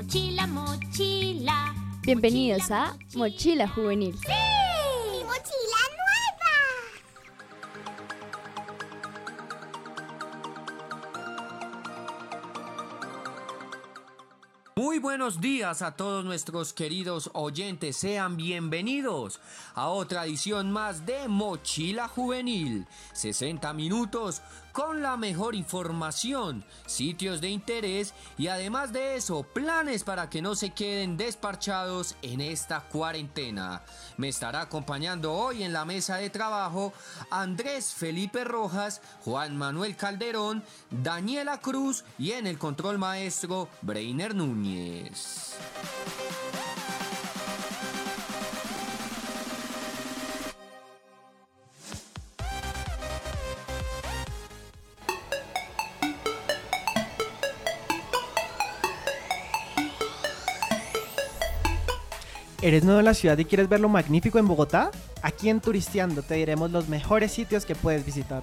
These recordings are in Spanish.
Mochila, mochila. Bienvenidos a Mochila Juvenil. ¡Sí! ¡Mochila nueva! Muy buenos días a todos nuestros queridos oyentes, sean bienvenidos a otra edición más de Mochila Juvenil. 60 minutos con la mejor información, sitios de interés y además de eso, planes para que no se queden desparchados en esta cuarentena. Me estará acompañando hoy en la mesa de trabajo Andrés Felipe Rojas, Juan Manuel Calderón, Daniela Cruz y en el control maestro Breiner Núñez. ¿Eres nuevo en la ciudad y quieres ver lo magnífico en Bogotá? Aquí en Turisteando te diremos los mejores sitios que puedes visitar.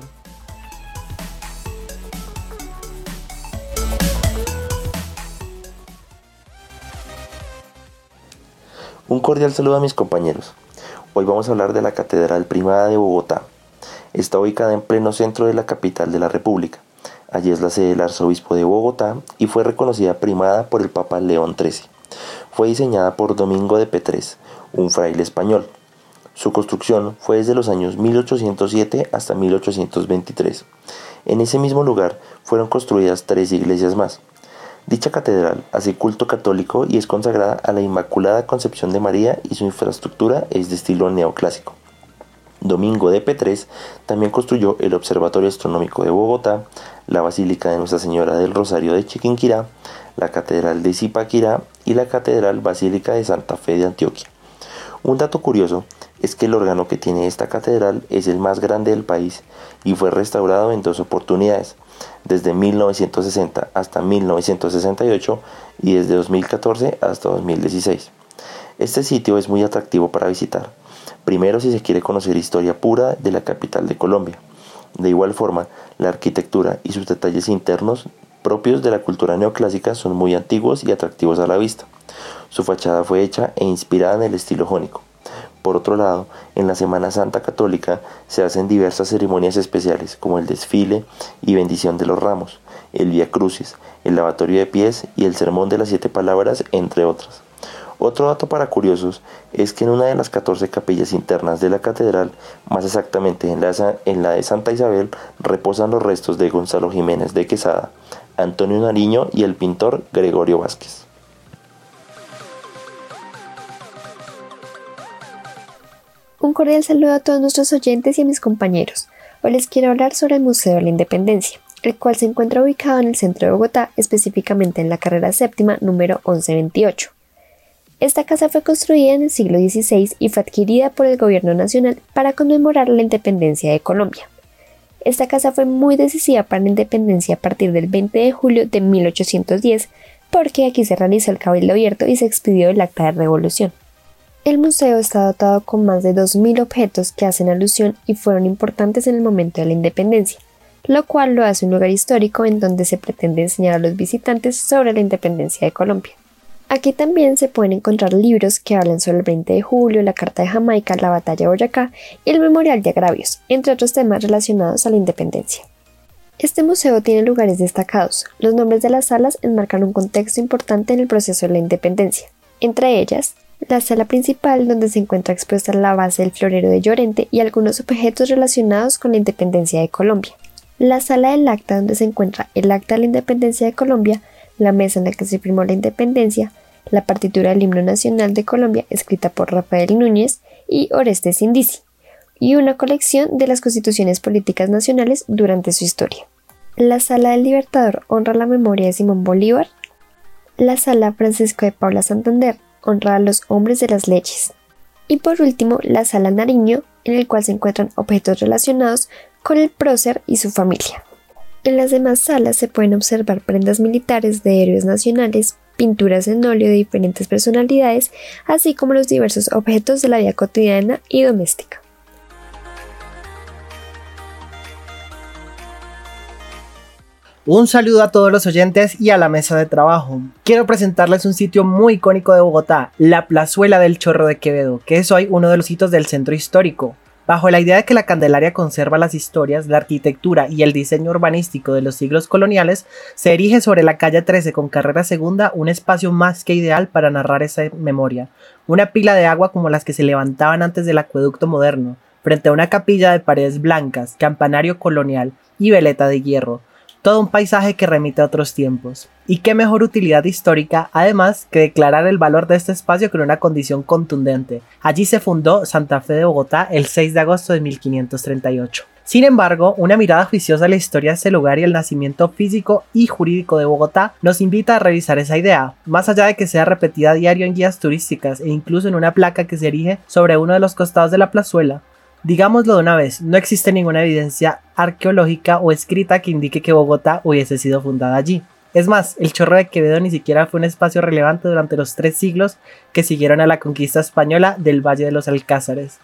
Un cordial saludo a mis compañeros. Hoy vamos a hablar de la Catedral Primada de Bogotá. Está ubicada en pleno centro de la capital de la República. Allí es la sede del arzobispo de Bogotá y fue reconocida primada por el Papa León XIII. Fue diseñada por Domingo de Petrés, un fraile español. Su construcción fue desde los años 1807 hasta 1823. En ese mismo lugar fueron construidas tres iglesias más. Dicha catedral hace culto católico y es consagrada a la Inmaculada Concepción de María y su infraestructura es de estilo neoclásico. Domingo de Petrés también construyó el Observatorio Astronómico de Bogotá, la Basílica de Nuestra Señora del Rosario de Chiquinquirá, la Catedral de Zipaquirá y la Catedral Basílica de Santa Fe de Antioquia. Un dato curioso es que el órgano que tiene esta catedral es el más grande del país y fue restaurado en dos oportunidades, desde 1960 hasta 1968 y desde 2014 hasta 2016. Este sitio es muy atractivo para visitar, primero si se quiere conocer historia pura de la capital de Colombia. De igual forma, la arquitectura y sus detalles internos propios de la cultura neoclásica son muy antiguos y atractivos a la vista. Su fachada fue hecha e inspirada en el estilo jónico. Por otro lado, en la Semana Santa Católica se hacen diversas ceremonias especiales como el desfile y bendición de los ramos, el Via Crucis, el lavatorio de pies y el sermón de las siete palabras, entre otras. Otro dato para curiosos es que en una de las 14 capillas internas de la catedral, más exactamente en la, en la de Santa Isabel, reposan los restos de Gonzalo Jiménez de Quesada, Antonio Nariño y el pintor Gregorio Vázquez. Un cordial saludo a todos nuestros oyentes y a mis compañeros. Hoy les quiero hablar sobre el Museo de la Independencia, el cual se encuentra ubicado en el centro de Bogotá, específicamente en la carrera séptima número 1128. Esta casa fue construida en el siglo XVI y fue adquirida por el gobierno nacional para conmemorar la independencia de Colombia. Esta casa fue muy decisiva para la independencia a partir del 20 de julio de 1810, porque aquí se realizó el cabildo abierto y se expidió el acta de revolución. El museo está dotado con más de 2.000 objetos que hacen alusión y fueron importantes en el momento de la independencia, lo cual lo hace un lugar histórico en donde se pretende enseñar a los visitantes sobre la independencia de Colombia. Aquí también se pueden encontrar libros que hablan sobre el 20 de julio, la Carta de Jamaica, la Batalla de Boyacá y el Memorial de Agravios, entre otros temas relacionados a la independencia. Este museo tiene lugares destacados. Los nombres de las salas enmarcan un contexto importante en el proceso de la independencia. Entre ellas, la sala principal donde se encuentra expuesta la base del florero de Llorente y algunos objetos relacionados con la independencia de Colombia. La sala del acta donde se encuentra el acta de la independencia de Colombia, la mesa en la que se firmó la independencia, la partitura del himno nacional de Colombia escrita por Rafael Núñez y Orestes Indici, y una colección de las constituciones políticas nacionales durante su historia. La sala del Libertador honra la memoria de Simón Bolívar. La sala Francisco de Paula Santander honra a los hombres de las leyes. Y por último, la sala Nariño, en el cual se encuentran objetos relacionados con el prócer y su familia. En las demás salas se pueden observar prendas militares de héroes nacionales, pinturas en óleo de diferentes personalidades, así como los diversos objetos de la vida cotidiana y doméstica. Un saludo a todos los oyentes y a la mesa de trabajo. Quiero presentarles un sitio muy icónico de Bogotá, la Plazuela del Chorro de Quevedo, que es hoy uno de los hitos del centro histórico. Bajo la idea de que la Candelaria conserva las historias, la arquitectura y el diseño urbanístico de los siglos coloniales, se erige sobre la calle 13 con carrera segunda un espacio más que ideal para narrar esa memoria. Una pila de agua como las que se levantaban antes del acueducto moderno, frente a una capilla de paredes blancas, campanario colonial y veleta de hierro, todo un paisaje que remite a otros tiempos. Y qué mejor utilidad histórica, además, que declarar el valor de este espacio con una condición contundente. Allí se fundó Santa Fe de Bogotá el 6 de agosto de 1538. Sin embargo, una mirada juiciosa a la historia de este lugar y el nacimiento físico y jurídico de Bogotá nos invita a revisar esa idea, más allá de que sea repetida a diario en guías turísticas e incluso en una placa que se erige sobre uno de los costados de la plazuela. Digámoslo de una vez, no existe ninguna evidencia arqueológica o escrita que indique que Bogotá hubiese sido fundada allí. Es más, el Chorro de Quevedo ni siquiera fue un espacio relevante durante los tres siglos que siguieron a la conquista española del Valle de los Alcázares.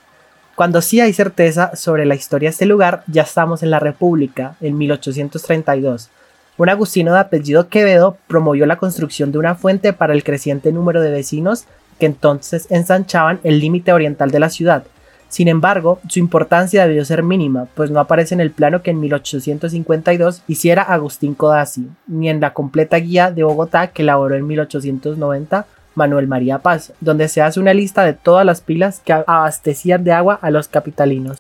Cuando sí hay certeza sobre la historia de este lugar, ya estamos en la República, en 1832. Un agustino de apellido Quevedo promovió la construcción de una fuente para el creciente número de vecinos que entonces ensanchaban el límite oriental de la ciudad, sin embargo, su importancia debió ser mínima, pues no aparece en el plano que en 1852 hiciera Agustín Codazzi, ni en la completa guía de Bogotá que elaboró en 1890 Manuel María Paz, donde se hace una lista de todas las pilas que abastecían de agua a los capitalinos.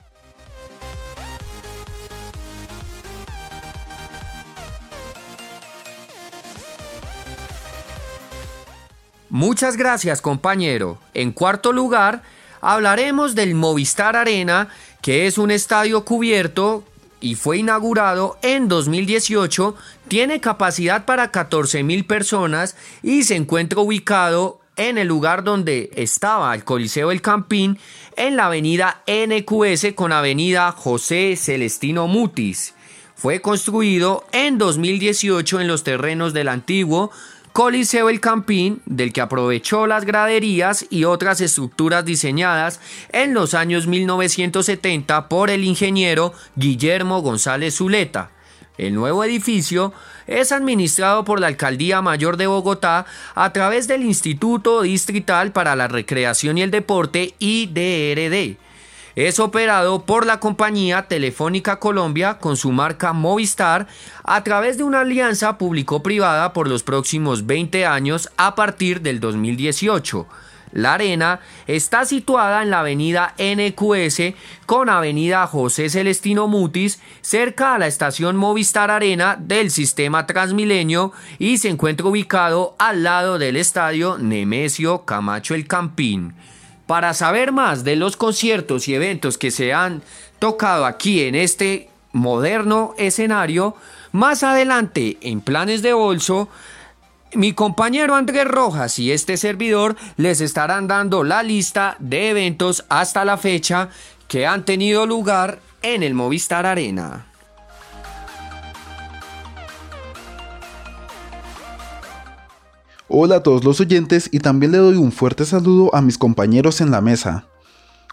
Muchas gracias compañero. En cuarto lugar, hablaremos del Movistar Arena, que es un estadio cubierto y fue inaugurado en 2018, tiene capacidad para 14 mil personas y se encuentra ubicado en el lugar donde estaba el Coliseo del Campín, en la avenida NQS con avenida José Celestino Mutis. Fue construido en 2018 en los terrenos del antiguo Coliseo El Campín, del que aprovechó las graderías y otras estructuras diseñadas en los años 1970 por el ingeniero Guillermo González Zuleta. El nuevo edificio es administrado por la Alcaldía Mayor de Bogotá a través del Instituto Distrital para la Recreación y el Deporte IDRD es operado por la compañía Telefónica Colombia con su marca Movistar a través de una alianza público-privada por los próximos 20 años a partir del 2018. La arena está situada en la avenida NQS con avenida José Celestino Mutis cerca a la estación Movistar Arena del sistema Transmilenio y se encuentra ubicado al lado del estadio Nemesio Camacho El Campín. Para saber más de los conciertos y eventos que se han tocado aquí en este moderno escenario, más adelante en Planes de Bolso, mi compañero Andrés Rojas y este servidor les estarán dando la lista de eventos hasta la fecha que han tenido lugar en el Movistar Arena. Hola a todos los oyentes y también le doy un fuerte saludo a mis compañeros en la mesa.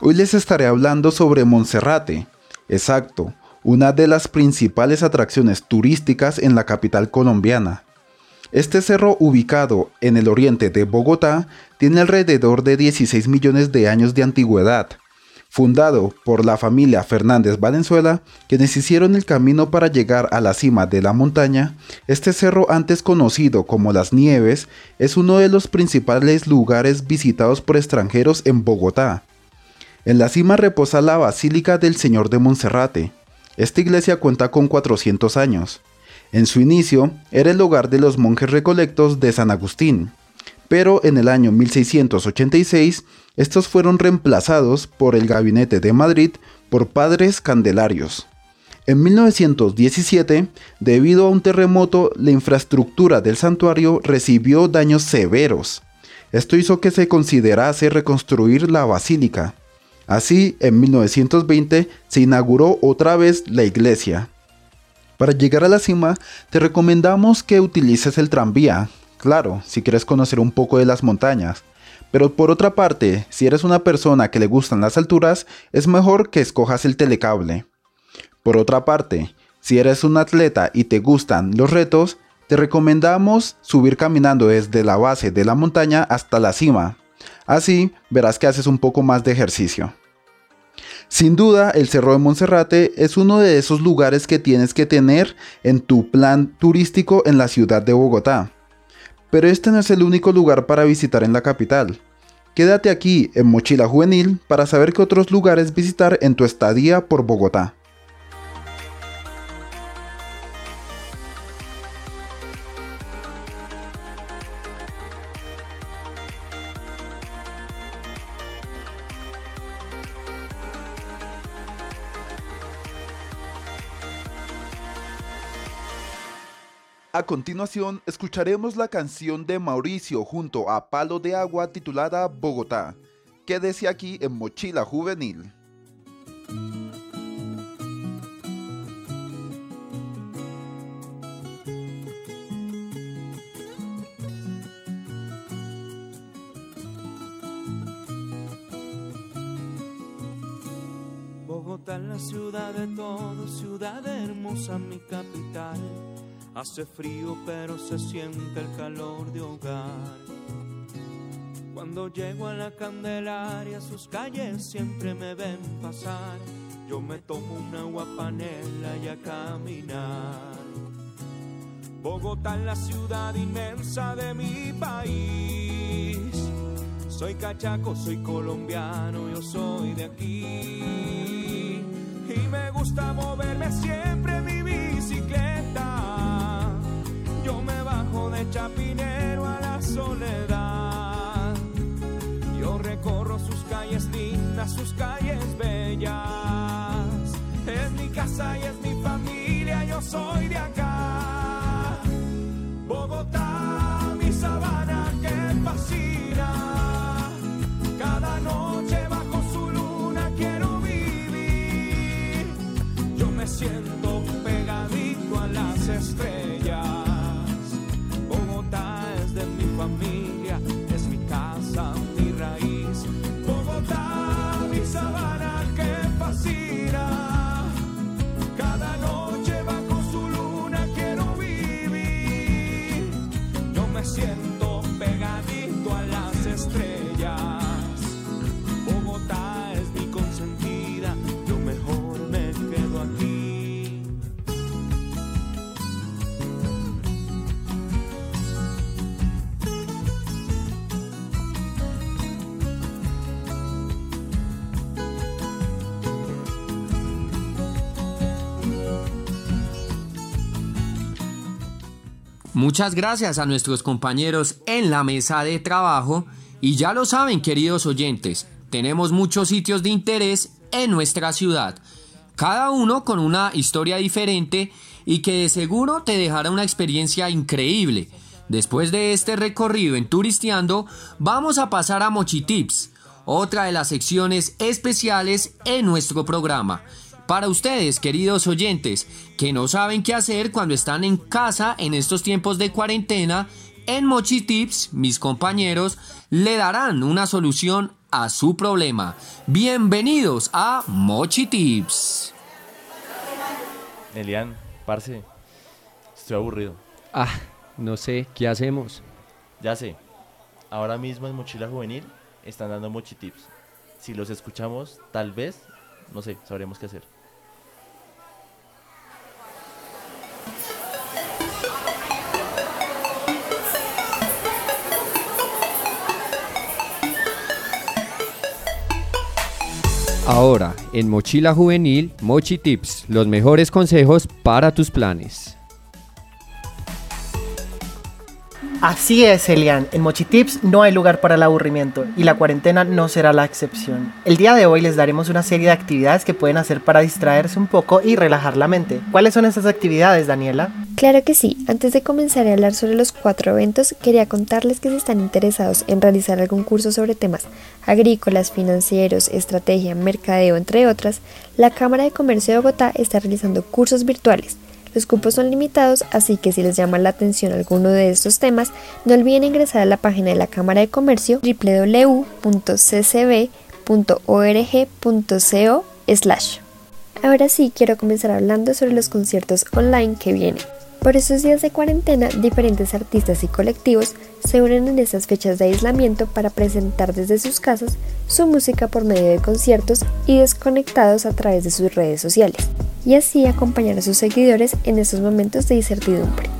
Hoy les estaré hablando sobre Monserrate, exacto, una de las principales atracciones turísticas en la capital colombiana. Este cerro ubicado en el oriente de Bogotá tiene alrededor de 16 millones de años de antigüedad fundado por la familia Fernández Valenzuela, quienes hicieron el camino para llegar a la cima de la montaña, este cerro antes conocido como Las Nieves es uno de los principales lugares visitados por extranjeros en Bogotá. En la cima reposa la Basílica del Señor de Monserrate. Esta iglesia cuenta con 400 años. En su inicio era el hogar de los monjes recolectos de San Agustín, pero en el año 1686 estos fueron reemplazados por el Gabinete de Madrid por padres candelarios. En 1917, debido a un terremoto, la infraestructura del santuario recibió daños severos. Esto hizo que se considerase reconstruir la basílica. Así, en 1920 se inauguró otra vez la iglesia. Para llegar a la cima, te recomendamos que utilices el tranvía, claro, si quieres conocer un poco de las montañas. Pero por otra parte, si eres una persona que le gustan las alturas, es mejor que escojas el telecable. Por otra parte, Si eres un atleta y te gustan los retos, te recomendamos subir caminando desde la base de la montaña hasta la cima. Así verás que haces un poco más de ejercicio. Sin duda, el Cerro de Monserrate es uno de esos lugares que tienes que tener en tu plan turístico en la ciudad de Bogotá. Pero este no es el único lugar para visitar en la capital. Quédate aquí en Mochila Juvenil para saber qué otros lugares visitar en tu estadía por Bogotá. A continuación, escucharemos la canción de Mauricio junto a Palo de Agua titulada Bogotá. Quédese aquí en Mochila Juvenil. Bogotá la ciudad de todos, ciudad hermosa, mi capital. Hace frío pero se siente el calor de hogar. Cuando llego a la Candelaria, sus calles siempre me ven pasar. Yo me tomo una agua panela y a caminar. Bogotá es la ciudad inmensa de mi país. Soy cachaco, soy colombiano, yo soy de aquí. Y me gusta moverme siempre en mi bicicleta. Chapinero a la soledad. Yo recorro sus calles lindas, sus calles bellas. Es mi casa y es mi familia, yo soy de acá. Muchas gracias a nuestros compañeros en la mesa de trabajo y ya lo saben queridos oyentes, tenemos muchos sitios de interés en nuestra ciudad, cada uno con una historia diferente y que de seguro te dejará una experiencia increíble. Después de este recorrido en Turisteando, vamos a pasar a Mochitips, otra de las secciones especiales en nuestro programa. Para ustedes, queridos oyentes, que no saben qué hacer cuando están en casa en estos tiempos de cuarentena, en Mochi Tips, mis compañeros le darán una solución a su problema. Bienvenidos a Mochi Tips. Elian, parce, estoy aburrido. Ah, no sé, ¿qué hacemos? Ya sé, ahora mismo en Mochila Juvenil están dando Mochi Tips. Si los escuchamos, tal vez, no sé, sabremos qué hacer. Ahora, en Mochila Juvenil, Mochi Tips, los mejores consejos para tus planes. Así es, Elian. En Mochitips no hay lugar para el aburrimiento y la cuarentena no será la excepción. El día de hoy les daremos una serie de actividades que pueden hacer para distraerse un poco y relajar la mente. ¿Cuáles son esas actividades, Daniela? Claro que sí. Antes de comenzar a hablar sobre los cuatro eventos, quería contarles que si están interesados en realizar algún curso sobre temas agrícolas, financieros, estrategia, mercadeo, entre otras, la Cámara de Comercio de Bogotá está realizando cursos virtuales. Los cupos son limitados, así que si les llama la atención alguno de estos temas, no olviden ingresar a la página de la Cámara de Comercio www.ccb.org.co Ahora sí quiero comenzar hablando sobre los conciertos online que vienen. Por esos días de cuarentena, diferentes artistas y colectivos se unen en esas fechas de aislamiento para presentar desde sus casas su música por medio de conciertos y desconectados a través de sus redes sociales, y así acompañar a sus seguidores en esos momentos de incertidumbre.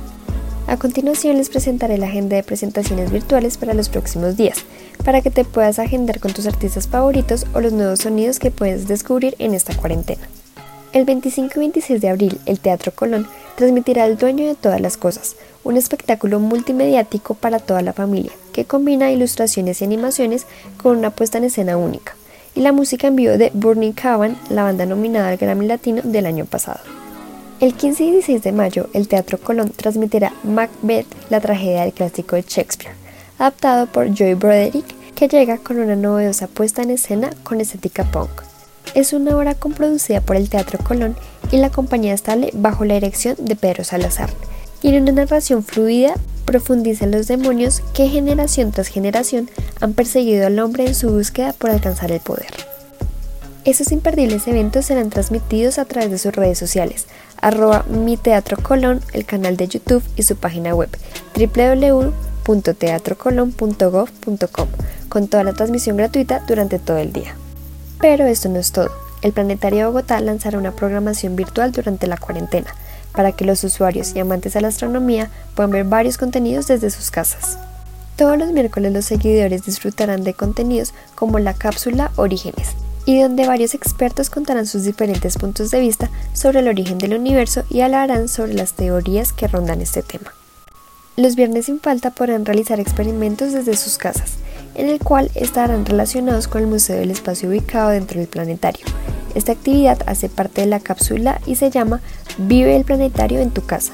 A continuación les presentaré la agenda de presentaciones virtuales para los próximos días, para que te puedas agendar con tus artistas favoritos o los nuevos sonidos que puedes descubrir en esta cuarentena. El 25 y 26 de abril, el Teatro Colón transmitirá El Dueño de Todas las Cosas, un espectáculo multimediático para toda la familia, que combina ilustraciones y animaciones con una puesta en escena única, y la música en vivo de Burning Cavan, la banda nominada al Grammy Latino del año pasado. El 15 y 16 de mayo, el Teatro Colón transmitirá Macbeth, la tragedia del clásico de Shakespeare, adaptado por Joy Broderick, que llega con una novedosa puesta en escena con estética punk es una obra comproducida por el Teatro Colón y la compañía estable bajo la dirección de Pedro Salazar. En una narración fluida profundiza en los demonios que generación tras generación han perseguido al hombre en su búsqueda por alcanzar el poder. Esos imperdibles eventos serán transmitidos a través de sus redes sociales, arroba mi teatro colón, el canal de YouTube y su página web www.teatrocolón.gov.com, con toda la transmisión gratuita durante todo el día. Pero esto no es todo. El Planetario Bogotá lanzará una programación virtual durante la cuarentena, para que los usuarios y amantes a la astronomía puedan ver varios contenidos desde sus casas. Todos los miércoles los seguidores disfrutarán de contenidos como la cápsula Orígenes, y donde varios expertos contarán sus diferentes puntos de vista sobre el origen del universo y hablarán sobre las teorías que rondan este tema. Los viernes sin falta podrán realizar experimentos desde sus casas, en el cual estarán relacionados con el Museo del Espacio ubicado dentro del planetario. Esta actividad hace parte de la cápsula y se llama Vive el planetario en tu casa.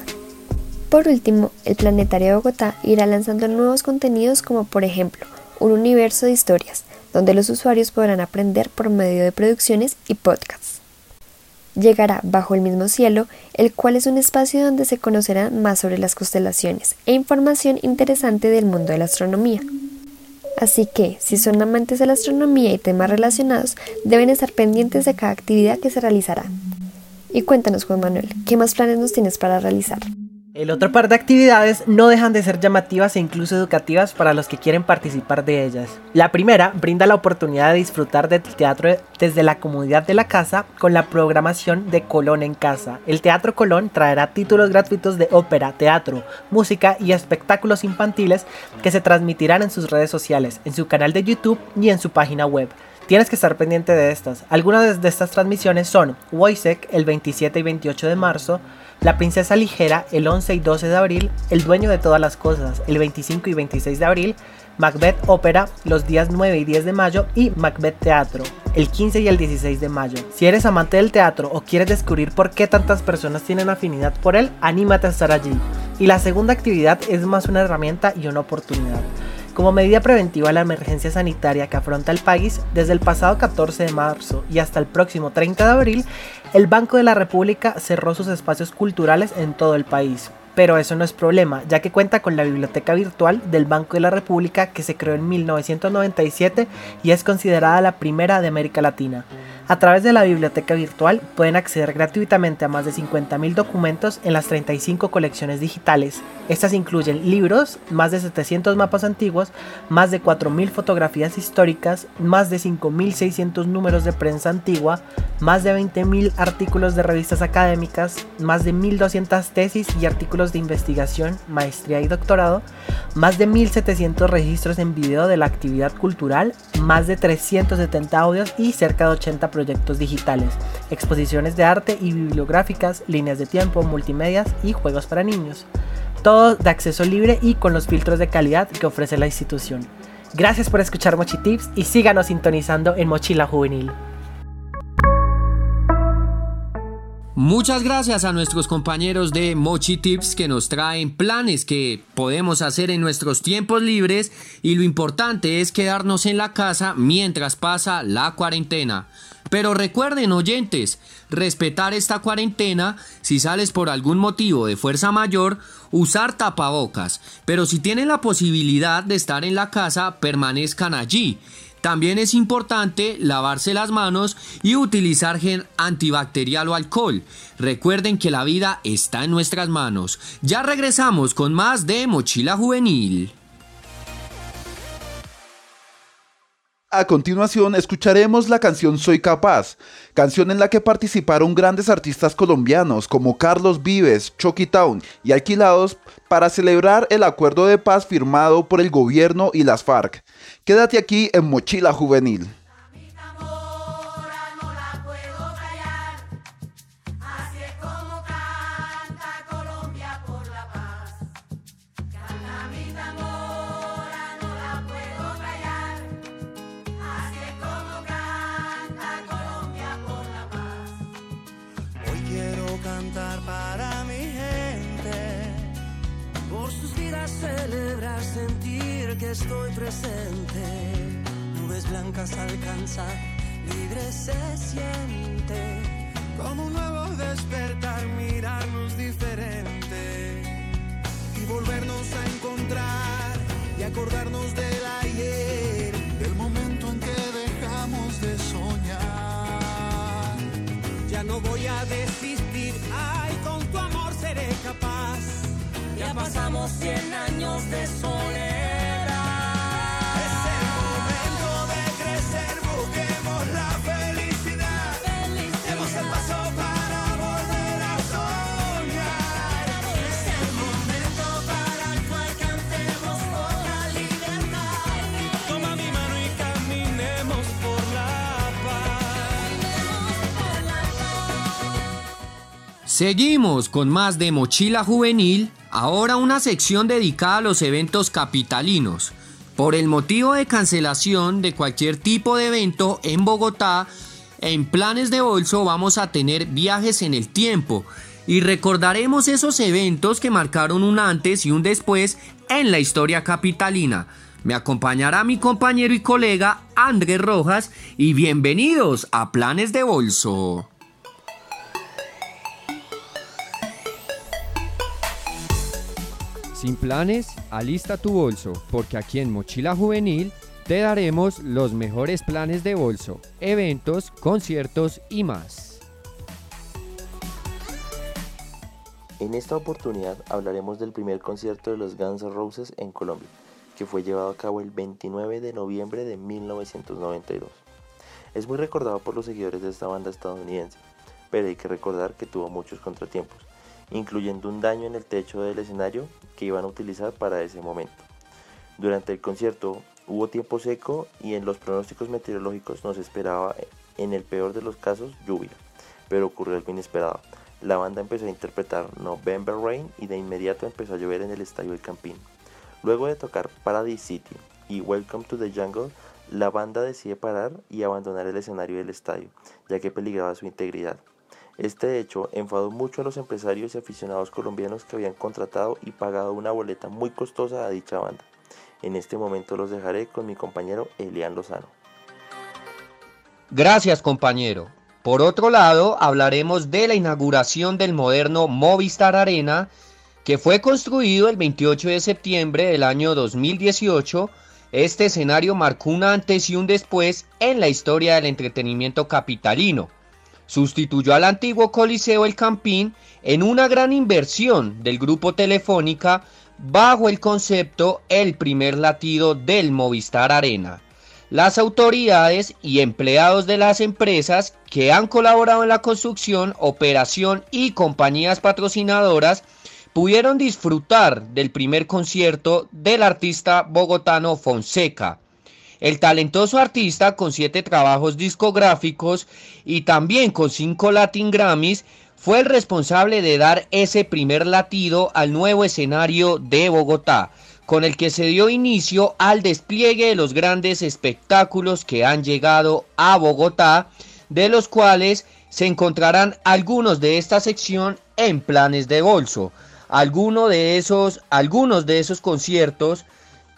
Por último, el Planetario de Bogotá irá lanzando nuevos contenidos como por ejemplo un universo de historias, donde los usuarios podrán aprender por medio de producciones y podcasts. Llegará Bajo el mismo cielo, el cual es un espacio donde se conocerán más sobre las constelaciones e información interesante del mundo de la astronomía. Así que, si son amantes de la astronomía y temas relacionados, deben estar pendientes de cada actividad que se realizará. Y cuéntanos, Juan Manuel, ¿qué más planes nos tienes para realizar? El otro par de actividades no dejan de ser llamativas e incluso educativas para los que quieren participar de ellas. La primera brinda la oportunidad de disfrutar del teatro desde la comodidad de la casa con la programación de Colón en casa. El Teatro Colón traerá títulos gratuitos de ópera, teatro, música y espectáculos infantiles que se transmitirán en sus redes sociales, en su canal de YouTube y en su página web. Tienes que estar pendiente de estas. Algunas de estas transmisiones son Wojciech el 27 y 28 de marzo, la Princesa Ligera el 11 y 12 de abril, El Dueño de Todas las Cosas el 25 y 26 de abril, Macbeth Ópera los días 9 y 10 de mayo y Macbeth Teatro el 15 y el 16 de mayo. Si eres amante del teatro o quieres descubrir por qué tantas personas tienen afinidad por él, anímate a estar allí. Y la segunda actividad es más una herramienta y una oportunidad. Como medida preventiva a la emergencia sanitaria que afronta el país, desde el pasado 14 de marzo y hasta el próximo 30 de abril, el Banco de la República cerró sus espacios culturales en todo el país. Pero eso no es problema, ya que cuenta con la biblioteca virtual del Banco de la República que se creó en 1997 y es considerada la primera de América Latina. A través de la biblioteca virtual pueden acceder gratuitamente a más de 50.000 documentos en las 35 colecciones digitales. Estas incluyen libros, más de 700 mapas antiguos, más de 4.000 fotografías históricas, más de 5.600 números de prensa antigua, más de 20.000 artículos de revistas académicas, más de 1.200 tesis y artículos de investigación, maestría y doctorado, más de 1.700 registros en video de la actividad cultural, más de 370 audios y cerca de 80 proyectos digitales, exposiciones de arte y bibliográficas, líneas de tiempo, multimedias y juegos para niños. Todo de acceso libre y con los filtros de calidad que ofrece la institución. Gracias por escuchar Mochi Tips y síganos sintonizando en Mochila Juvenil. Muchas gracias a nuestros compañeros de Mochi Tips que nos traen planes que podemos hacer en nuestros tiempos libres y lo importante es quedarnos en la casa mientras pasa la cuarentena. Pero recuerden oyentes, respetar esta cuarentena, si sales por algún motivo de fuerza mayor, usar tapabocas, pero si tienen la posibilidad de estar en la casa, permanezcan allí. También es importante lavarse las manos y utilizar gel antibacterial o alcohol. Recuerden que la vida está en nuestras manos. Ya regresamos con más de Mochila Juvenil. A continuación escucharemos la canción Soy Capaz, canción en la que participaron grandes artistas colombianos como Carlos Vives, Chucky Town y Alquilados para celebrar el acuerdo de paz firmado por el gobierno y las FARC. Quédate aquí en Mochila Juvenil. Estoy presente. Nubes blancas alcanzar, libre se siente, como un nuevo despertar, mirarnos diferente y volvernos a encontrar y acordarnos del ayer, del momento en que dejamos de soñar. Ya no voy a desistir, ay, con tu amor seré capaz. Ya pasamos 100 años de soledad. Seguimos con más de Mochila Juvenil, ahora una sección dedicada a los eventos capitalinos. Por el motivo de cancelación de cualquier tipo de evento en Bogotá, en planes de bolso vamos a tener viajes en el tiempo y recordaremos esos eventos que marcaron un antes y un después en la historia capitalina. Me acompañará mi compañero y colega Andrés Rojas y bienvenidos a Planes de Bolso. Sin planes, alista tu bolso, porque aquí en Mochila Juvenil te daremos los mejores planes de bolso, eventos, conciertos y más. En esta oportunidad hablaremos del primer concierto de los Guns N' Roses en Colombia, que fue llevado a cabo el 29 de noviembre de 1992. Es muy recordado por los seguidores de esta banda estadounidense, pero hay que recordar que tuvo muchos contratiempos, incluyendo un daño en el techo del escenario que iban a utilizar para ese momento. Durante el concierto hubo tiempo seco y en los pronósticos meteorológicos nos esperaba, en el peor de los casos, lluvia, pero ocurrió algo inesperado. La banda empezó a interpretar November Rain y de inmediato empezó a llover en el estadio El Campín. Luego de tocar Paradise City y Welcome to the Jungle, la banda decide parar y abandonar el escenario del estadio, ya que peligraba su integridad. Este hecho enfadó mucho a los empresarios y aficionados colombianos que habían contratado y pagado una boleta muy costosa a dicha banda. En este momento los dejaré con mi compañero Elian Lozano. Gracias compañero. Por otro lado, hablaremos de la inauguración del moderno Movistar Arena, que fue construido el 28 de septiembre del año 2018. Este escenario marcó un antes y un después en la historia del entretenimiento capitalino. Sustituyó al antiguo Coliseo El Campín en una gran inversión del grupo Telefónica bajo el concepto El primer latido del Movistar Arena. Las autoridades y empleados de las empresas que han colaborado en la construcción, operación y compañías patrocinadoras pudieron disfrutar del primer concierto del artista bogotano Fonseca. El talentoso artista con siete trabajos discográficos y también con cinco Latin Grammys fue el responsable de dar ese primer latido al nuevo escenario de Bogotá, con el que se dio inicio al despliegue de los grandes espectáculos que han llegado a Bogotá, de los cuales se encontrarán algunos de esta sección en planes de bolso. De esos, algunos de esos conciertos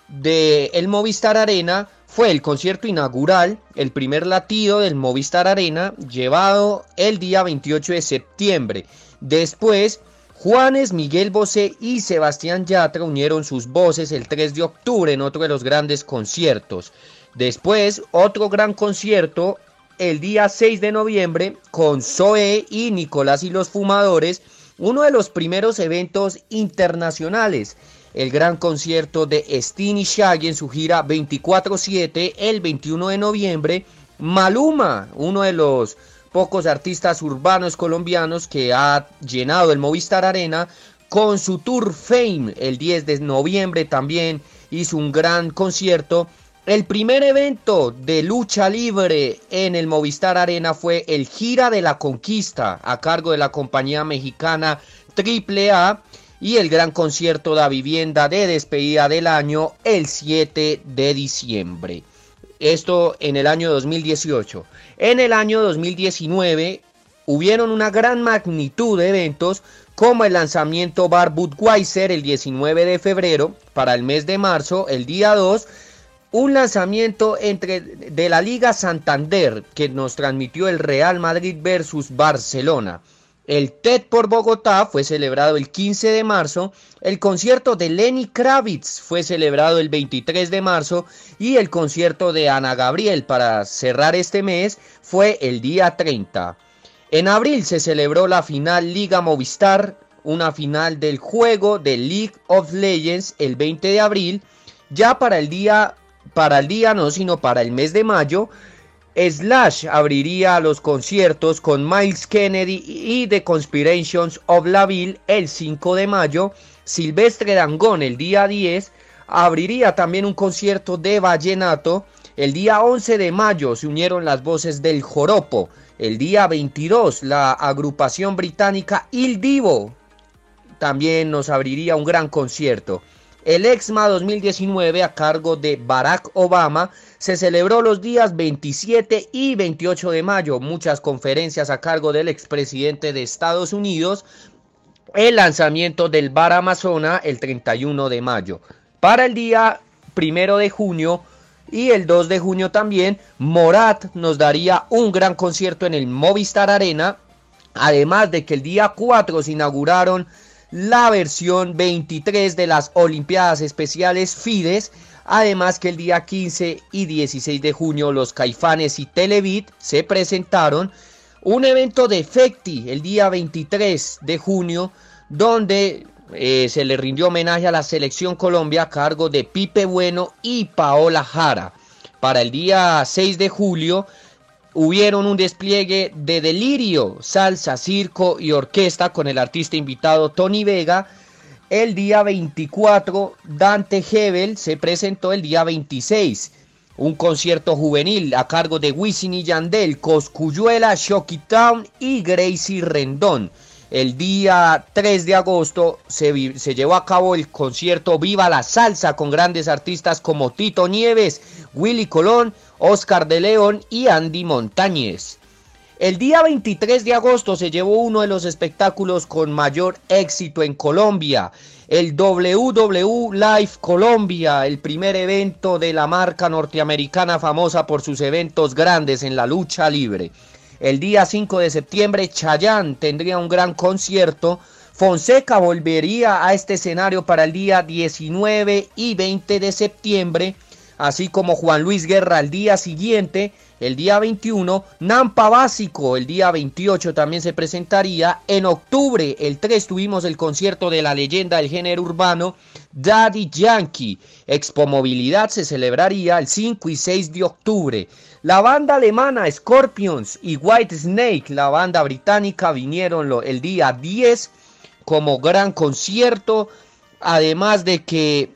de el Movistar Arena fue el concierto inaugural, el primer latido del Movistar Arena, llevado el día 28 de septiembre. Después Juanes, Miguel Bosé y Sebastián Yatra unieron sus voces el 3 de octubre en otro de los grandes conciertos. Después, otro gran concierto el día 6 de noviembre con Zoe y Nicolás y los Fumadores, uno de los primeros eventos internacionales. El gran concierto de Steen y Shaggy en su gira 24-7 el 21 de noviembre. Maluma, uno de los pocos artistas urbanos colombianos que ha llenado el Movistar Arena con su Tour Fame el 10 de noviembre también hizo un gran concierto. El primer evento de lucha libre en el Movistar Arena fue el Gira de la Conquista a cargo de la compañía mexicana AAA y el gran concierto de vivienda de despedida del año el 7 de diciembre. Esto en el año 2018. En el año 2019 hubieron una gran magnitud de eventos como el lanzamiento Bar Budweiser el 19 de febrero para el mes de marzo, el día 2, un lanzamiento entre de la Liga Santander que nos transmitió el Real Madrid versus Barcelona. El TED por Bogotá fue celebrado el 15 de marzo, el concierto de Lenny Kravitz fue celebrado el 23 de marzo y el concierto de Ana Gabriel para cerrar este mes fue el día 30. En abril se celebró la final Liga Movistar, una final del juego de League of Legends el 20 de abril. Ya para el día, para el día no, sino para el mes de mayo, Slash abriría los conciertos con Miles Kennedy y The Conspirations of la Ville el 5 de mayo. Silvestre Dangón el día 10 abriría también un concierto de vallenato. El día 11 de mayo se unieron las voces del Joropo. El día 22 la agrupación británica Il Divo también nos abriría un gran concierto. El EXMA 2019 a cargo de Barack Obama se celebró los días 27 y 28 de mayo. Muchas conferencias a cargo del expresidente de Estados Unidos. El lanzamiento del Bar Amazona el 31 de mayo. Para el día 1 de junio y el 2 de junio también, Morat nos daría un gran concierto en el Movistar Arena. Además de que el día 4 se inauguraron la versión 23 de las Olimpiadas Especiales FIDES Además que el día 15 y 16 de junio los Caifanes y Televit se presentaron un evento de Fecti el día 23 de junio donde eh, se le rindió homenaje a la selección Colombia a cargo de Pipe Bueno y Paola Jara. Para el día 6 de julio hubieron un despliegue de delirio, salsa, circo y orquesta con el artista invitado Tony Vega el día 24, Dante Hebel se presentó el día 26. Un concierto juvenil a cargo de Wisin y Yandel, Coscuyuela, Shocky Town y Gracie Rendón. El día 3 de agosto se, se, llevó a cabo el concierto Viva la Salsa con grandes artistas como Tito Nieves, Willy Colón, Oscar de León y Andy Montañez. El día 23 de agosto se llevó uno de los espectáculos con mayor éxito en Colombia, el WW Live Colombia, el primer evento de la marca norteamericana famosa por sus eventos grandes en la lucha libre. El día 5 de septiembre Chayán tendría un gran concierto. Fonseca volvería a este escenario para el día 19 y 20 de septiembre, así como Juan Luis Guerra al día siguiente el día 21, Nampa Básico, el día 28 también se presentaría. En octubre, el 3, tuvimos el concierto de la leyenda del género urbano, Daddy Yankee. Expo Movilidad se celebraría el 5 y 6 de octubre. La banda alemana Scorpions y White Snake, la banda británica, vinieron el día 10 como gran concierto. Además de que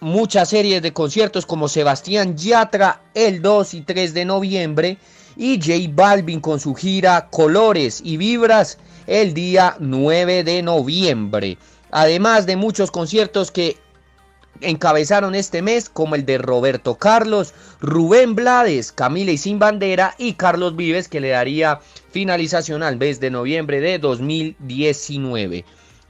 muchas series de conciertos como Sebastián Yatra el 2 y 3 de noviembre y J Balvin con su gira Colores y Vibras el día 9 de noviembre. Además de muchos conciertos que encabezaron este mes como el de Roberto Carlos, Rubén Blades, Camila y Sin Bandera y Carlos Vives que le daría finalización al mes de noviembre de 2019.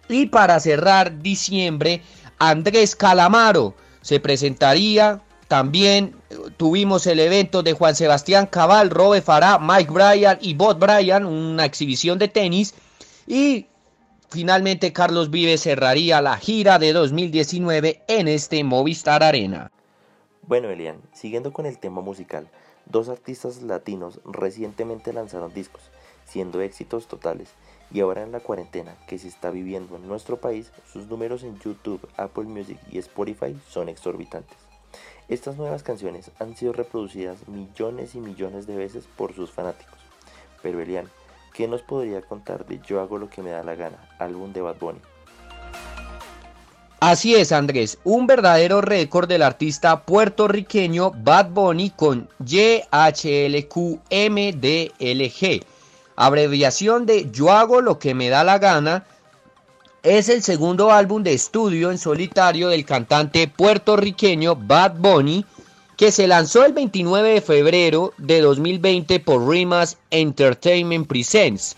Y para cerrar diciembre Andrés Calamaro se presentaría. También tuvimos el evento de Juan Sebastián Cabal, Robe Farah, Mike Bryan y Bob Bryan, una exhibición de tenis. Y finalmente Carlos Vives cerraría la gira de 2019 en este Movistar Arena. Bueno, Elian, siguiendo con el tema musical, dos artistas latinos recientemente lanzaron discos, siendo éxitos totales, y ahora en la cuarentena que se está viviendo en nuestro país, sus números en YouTube, Apple Music y Spotify son exorbitantes. Estas nuevas canciones han sido reproducidas millones y millones de veces por sus fanáticos. Pero Elian, ¿qué nos podría contar de Yo hago lo que me da la gana, álbum de Bad Bunny? Así es, Andrés, un verdadero récord del artista puertorriqueño Bad Bunny con YHLQMDLG, abreviación de Yo hago lo que me da la gana. Es el segundo álbum de estudio en solitario del cantante puertorriqueño Bad Bunny, que se lanzó el 29 de febrero de 2020 por Rimas Entertainment Presents.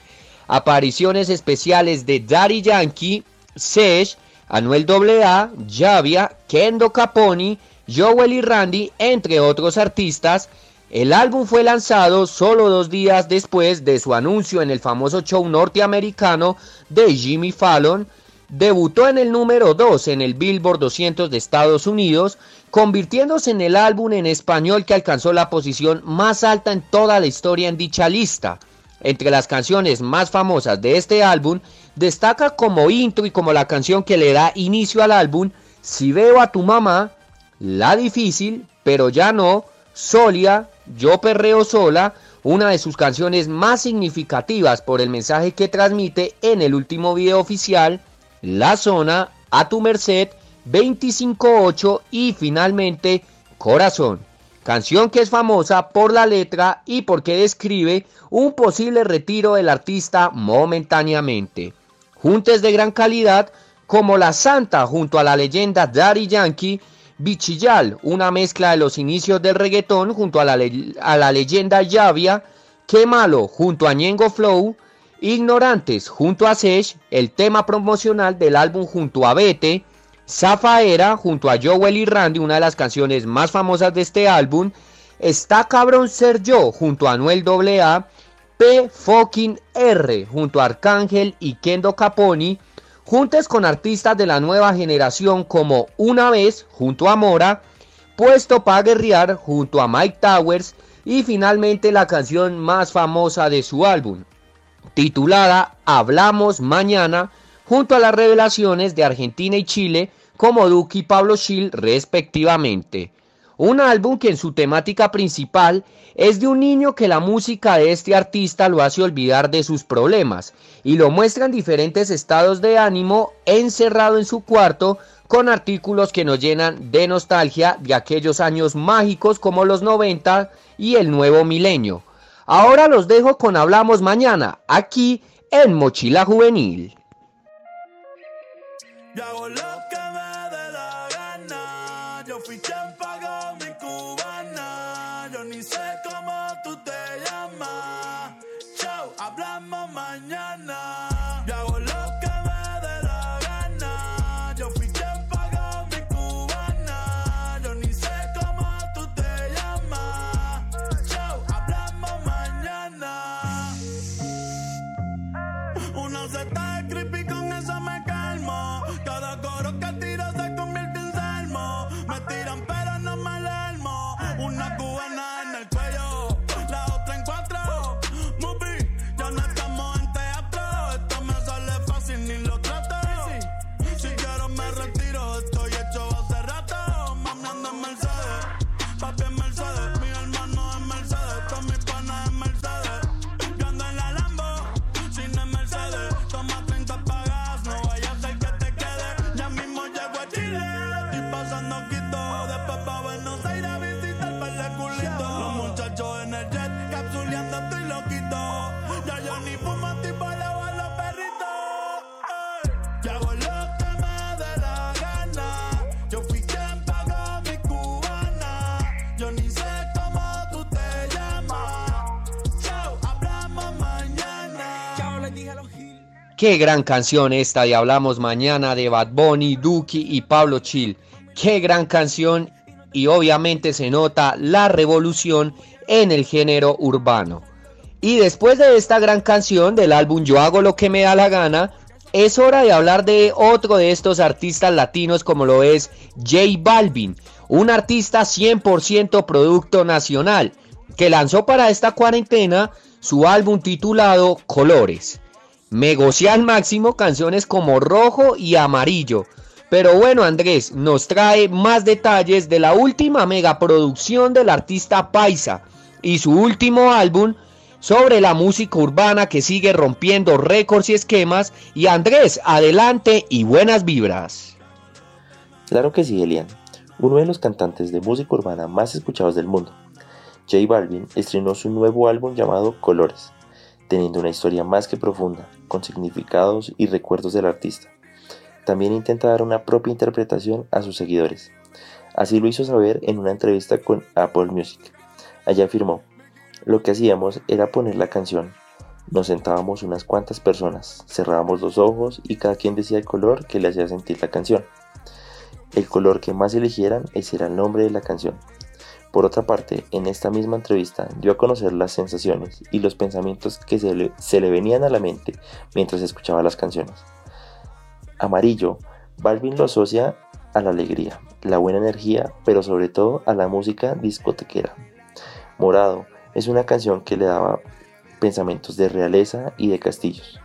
Apariciones especiales de Daddy Yankee, Sesh, Anuel AA, Javia, Kendo Caponi, Joel y Randy, entre otros artistas. El álbum fue lanzado solo dos días después de su anuncio en el famoso show norteamericano de Jimmy Fallon. Debutó en el número 2 en el Billboard 200 de Estados Unidos, convirtiéndose en el álbum en español que alcanzó la posición más alta en toda la historia en dicha lista. Entre las canciones más famosas de este álbum destaca como intro y como la canción que le da inicio al álbum Si veo a tu mamá, La difícil, pero ya no, Solia, Yo perreo sola, una de sus canciones más significativas por el mensaje que transmite en el último video oficial, La zona, A tu merced, 25-8 y finalmente Corazón canción que es famosa por la letra y porque describe un posible retiro del artista momentáneamente. Juntes de gran calidad como La Santa junto a la leyenda Daddy Yankee, Bichillal, una mezcla de los inicios del reggaetón junto a la, leyenda Yavia, Qué Malo junto a Ñengo Flow, Ignorantes junto a Sesh, el tema promocional del álbum junto a Bete, Zafaera junto a Joel y Randy, una de las canciones más famosas de este álbum. Está Cabrón Ser Yo junto a Anuel AA. P fucking R junto a Arcángel y Kendo Caponi. Juntes con artistas de la nueva generación como Una vez junto a Mora. Puesto para guerrear junto a Mike Towers. Y finalmente la canción más famosa de su álbum, titulada Hablamos Mañana, junto a las revelaciones de Argentina y Chile como Duque y Pablo Schill respectivamente. Un álbum que en su temática principal es de un niño que la música de este artista lo hace olvidar de sus problemas y lo muestra en diferentes estados de ánimo encerrado en su cuarto con artículos que nos llenan de nostalgia de aquellos años mágicos como los 90 y el nuevo milenio. Ahora los dejo con Hablamos Mañana, aquí en Mochila Juvenil. Hablamos mañana. Qué gran canción esta de Hablamos Mañana de Bad Bunny, Duki y Pablo Chill. Qué gran canción y obviamente se nota la revolución en el género urbano. Y después de esta gran canción del álbum Yo hago lo que me da la gana, es hora de hablar de otro de estos artistas latinos como lo es J Balvin, un artista 100% producto nacional que lanzó para esta cuarentena su álbum titulado Colores. Me gocé al máximo canciones como Rojo y Amarillo. Pero bueno, Andrés nos trae más detalles de la última megaproducción del artista Paisa y su último álbum sobre la música urbana que sigue rompiendo récords y esquemas. Y Andrés, adelante y buenas vibras. Claro que sí, Elian, uno de los cantantes de música urbana más escuchados del mundo. J Balvin estrenó su nuevo álbum llamado Colores, teniendo una historia más que profunda, con significados y recuerdos del artista. También intenta dar una propia interpretación a sus seguidores. Así lo hizo saber en una entrevista con Apple Music. Allá afirmó, lo que hacíamos era poner la canción. Nos sentábamos unas cuantas personas, cerrábamos los ojos y cada quien decía el color que le hacía sentir la canción. El color que más eligieran ese era el nombre de la canción. Por otra parte, en esta misma entrevista dio a conocer las sensaciones y los pensamientos que se le, venían a la mente mientras escuchaba las canciones. Amarillo, Balvin lo asocia a la alegría, la buena energía, pero sobre todo a la música discotequera. Morado es una canción que le daba pensamientos de realeza y de castillos.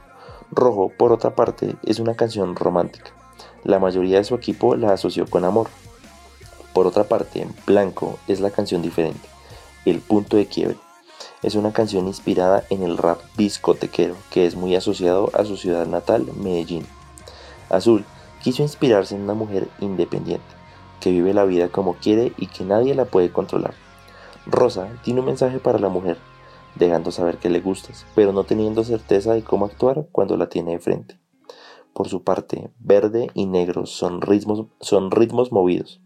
Rojo, por otra parte, es una canción romántica. La mayoría de su equipo la asoció con amor, por otra parte, Blanco es la canción diferente, El punto de quiebre. Es una canción inspirada en el rap discotequero que es muy asociado a su ciudad natal, Medellín. Azul quiso inspirarse en una mujer independiente, que vive la vida como quiere y que nadie la puede controlar. Rosa tiene un mensaje para la mujer, dejando saber que le gustas, pero no teniendo certeza de cómo actuar cuando la tiene de frente. Por su parte, verde y negro son ritmos, son ritmos movidos,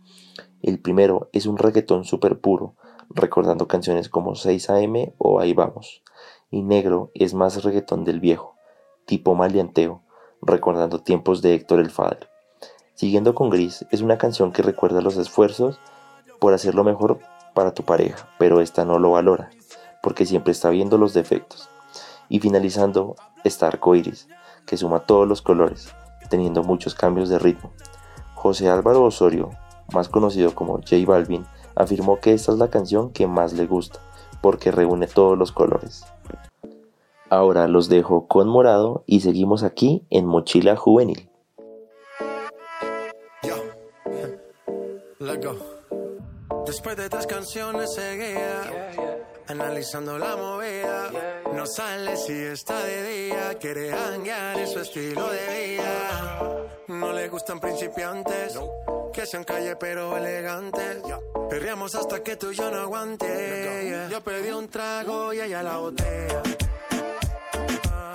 el primero es un reggaetón super puro, recordando canciones como 6am o Ahí vamos. Y negro es más reggaetón del viejo, tipo malianteo, recordando tiempos de Héctor el Father. Siguiendo con Gris, es una canción que recuerda los esfuerzos por hacer lo mejor para tu pareja, pero esta no lo valora, porque siempre está viendo los defectos. Y finalizando está Arcoiris, que suma todos los colores, teniendo muchos cambios de ritmo. José Álvaro Osorio más conocido como J Balvin, afirmó que esta es la canción que más le gusta, porque reúne todos los colores. Ahora los dejo con Morado y seguimos aquí en Mochila Juvenil. Después de tres canciones seguía, analizando la movida. No sale si está de día, quiere hanguear en su estilo de vida. No le gustan principiantes que sean calle pero elegantes. Perreamos hasta que tú y yo no aguante. Yo pedí un trago y ella la botella. Ah,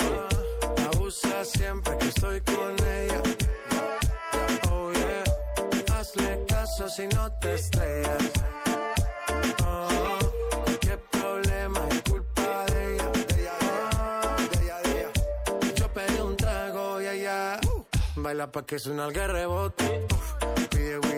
abusa siempre que estoy con ella. Oh yeah, hazle caso si no te estrellas. Oh, qué problema es culpa de ella. Ella, Yo pedí un trago y ella baila pa' que suena el rebote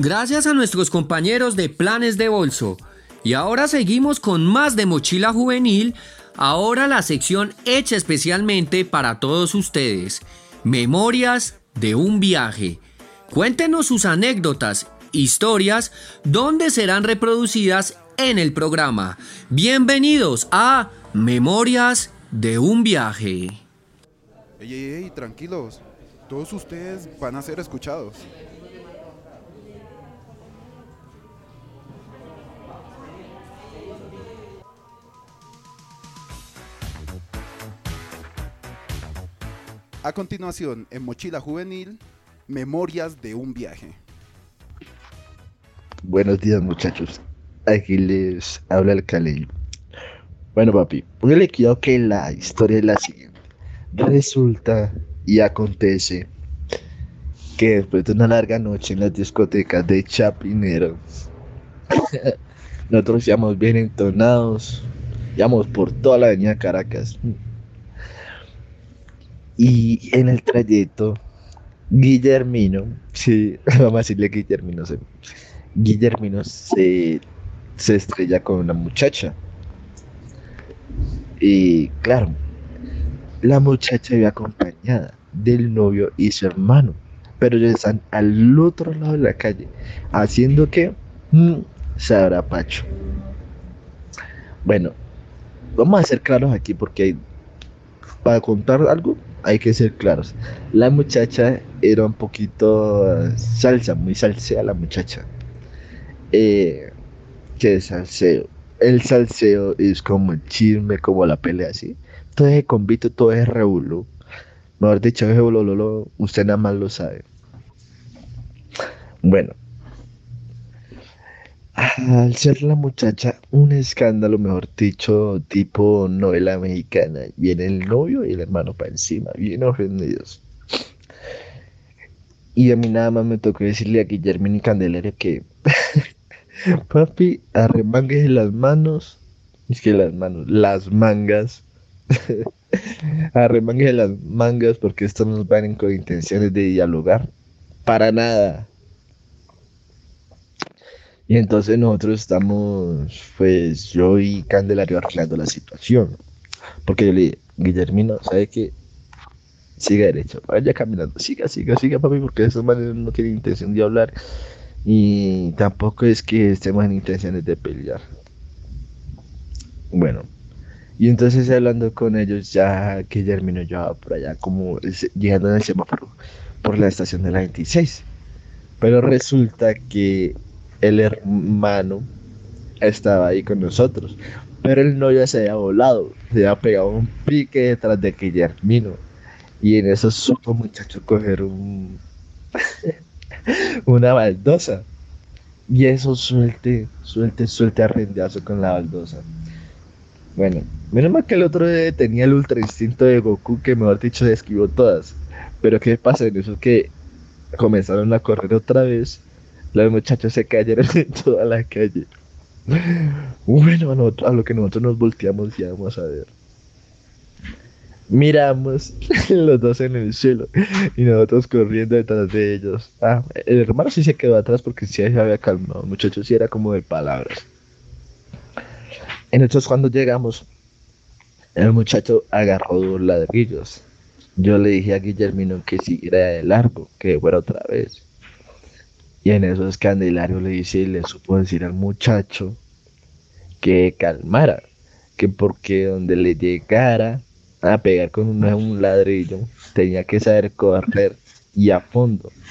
Gracias a nuestros compañeros de Planes de Bolso. Y ahora seguimos con más de Mochila Juvenil, ahora la sección hecha especialmente para todos ustedes. Memorias de un viaje. Cuéntenos sus anécdotas, historias, donde serán reproducidas en el programa. Bienvenidos a Memorias de un viaje. Ey, ey, ey, tranquilos. Todos ustedes van a ser escuchados. A continuación, en Mochila Juvenil, Memorias de un viaje. Buenos días muchachos, aquí les habla el caleño. Bueno papi, le cuidado que la historia es la siguiente. Resulta y acontece que después de una larga noche en las discotecas de Chapinero, nosotros íbamos bien entonados, íbamos por toda la avenida Caracas. Y en el trayecto, Guillermino, sí, vamos a decirle Guillermino, se, Guillermino se, se estrella con una muchacha. Y claro, la muchacha iba acompañada del novio y su hermano, pero ellos están al otro lado de la calle, haciendo que mm, se abra Pacho. Bueno, vamos a ser claros aquí porque hay- para contar algo hay que ser claros. La muchacha era un poquito salsa, muy salsea la muchacha. Eh, ¿Qué es salseo? El salseo es como el chisme, como la pelea, ¿sí? Todo es convito, todo es revolú. Mejor dicho, es bolololo, usted nada más lo sabe. Bueno, al ser la muchacha un escándalo, mejor dicho, tipo novela mexicana, viene el novio y el hermano para encima, bien ofendidos. Y a mí nada más me tocó decirle a Guillermo y Candelario que, papi, arremangue las manos, es que las manos, las mangas, arremangue las mangas porque estos nos van con intenciones de dialogar, para nada. Y entonces nosotros estamos, pues yo y Candelario arreglando la situación. Porque yo le dije, Guillermino, ¿sabe qué? Siga derecho, vaya caminando, siga, siga, siga, papi, porque esos manes no tienen intención de hablar. Y tampoco es que estemos en intenciones de pelear. Bueno, y entonces hablando con ellos, ya Guillermino ya por allá, como llegando en el semáforo por la estación de la 26. Pero resulta que el hermano estaba ahí con nosotros. Pero el novio se había volado, se había pegado un pique detrás de Guillermino. Y en eso supo muchacho coger un una baldosa. Y eso suelte, suelte, suelte arrendazo con la baldosa. Bueno, menos mal que el otro tenía el ultra instinto de Goku que mejor dicho se esquivó todas. Pero qué pasa en eso que comenzaron a correr otra vez. Los muchachos se cayeron en toda la calle. Bueno, a, lo que nosotros nos volteamos y vamos a ver. Miramos los dos en el suelo y nosotros corriendo detrás de ellos. Ah, el hermano sí se quedó atrás porque sí se había calmado. El muchacho sí era como de palabras. Entonces cuando llegamos, el muchacho agarró dos ladrillos. Yo le dije a Guillermino que siguiera de largo, que fuera otra vez. Y en eso es Candelario le dice y le supo decir al muchacho que calmara, que porque donde le llegara a pegar con un, un ladrillo, tenía que saber correr y a fondo.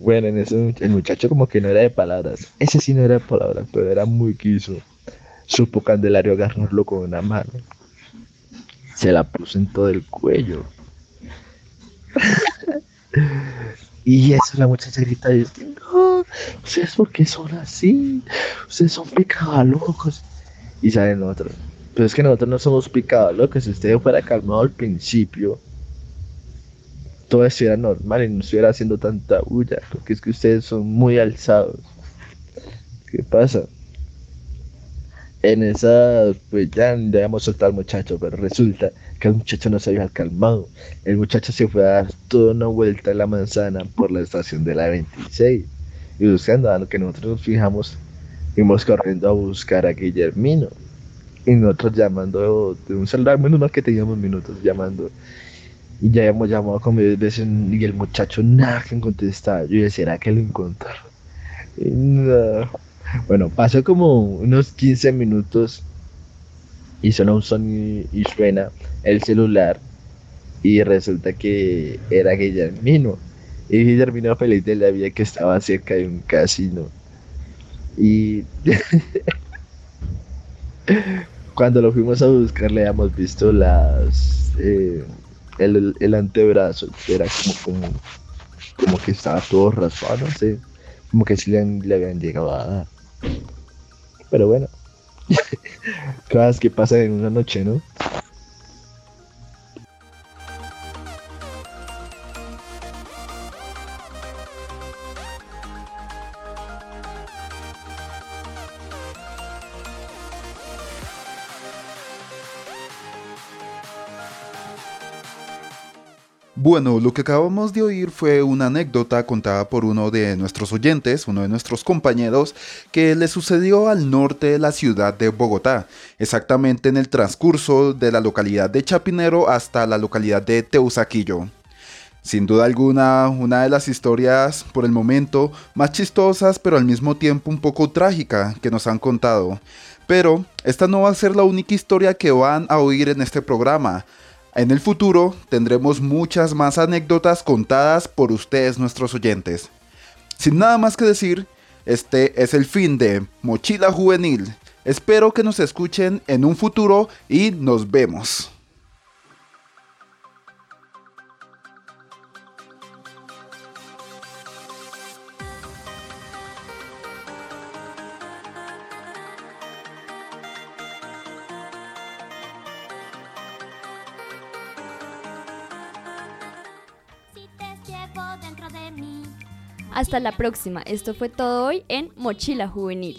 Bueno, en eso el muchacho como que no era de palabras. Ese sí no era de palabras, pero era muy quiso. Supo Candelario agarrarlo con una mano. Se la puso en todo el cuello. y eso la muchacha grita y dice, no, ustedes por qué son así, ustedes son picabalocos. Y salen otros. Pero es que nosotros no somos picabalocos, si usted fuera calmado al principio, todo estuviera normal y no estuviera haciendo tanta bulla, porque es que ustedes son muy alzados. ¿Qué pasa? En esa, pues ya debíamos soltar al muchacho, pero resulta que el muchacho no se había calmado. El muchacho se fue a dar toda una vuelta en la manzana por la estación de la 26. Y buscando a lo que nosotros nos fijamos, fuimos corriendo a buscar a Guillermino. Y nosotros llamando de un celular, menos mal que teníamos minutos llamando. Y ya habíamos llamado como 10 veces y el muchacho nada que contestaba. Yo decía, ¿será que lo encontraron? Y no. Bueno, pasó como unos 15 minutos y suena un sonido y suena el celular y resulta que era Guillermino. Y Guillermino feliz de la vida que estaba cerca de un casino. Y cuando lo fuimos a buscar le habíamos visto las eh, el, el antebrazo, era como, como, como que estaba todo raspado, no sé, como que si le, le habían llegado a dar. Pero bueno, cosas que pasan en una noche, ¿no? Bueno, lo que acabamos de oír fue una anécdota contada por uno de nuestros oyentes, uno de nuestros compañeros, que le sucedió al norte de la ciudad de Bogotá, exactamente en el transcurso de la localidad de Chapinero hasta la localidad de Teusaquillo. Sin duda alguna, una de las historias por el momento más chistosas, pero al mismo tiempo un poco trágica que nos han contado. Pero esta no va a ser la única historia que van a oír en este programa. En el futuro tendremos muchas más anécdotas contadas por ustedes nuestros oyentes. Sin nada más que decir, este es el fin de Mochila Juvenil. Espero que nos escuchen en un futuro y nos vemos. Hasta la próxima. Esto fue todo hoy en Mochila Juvenil.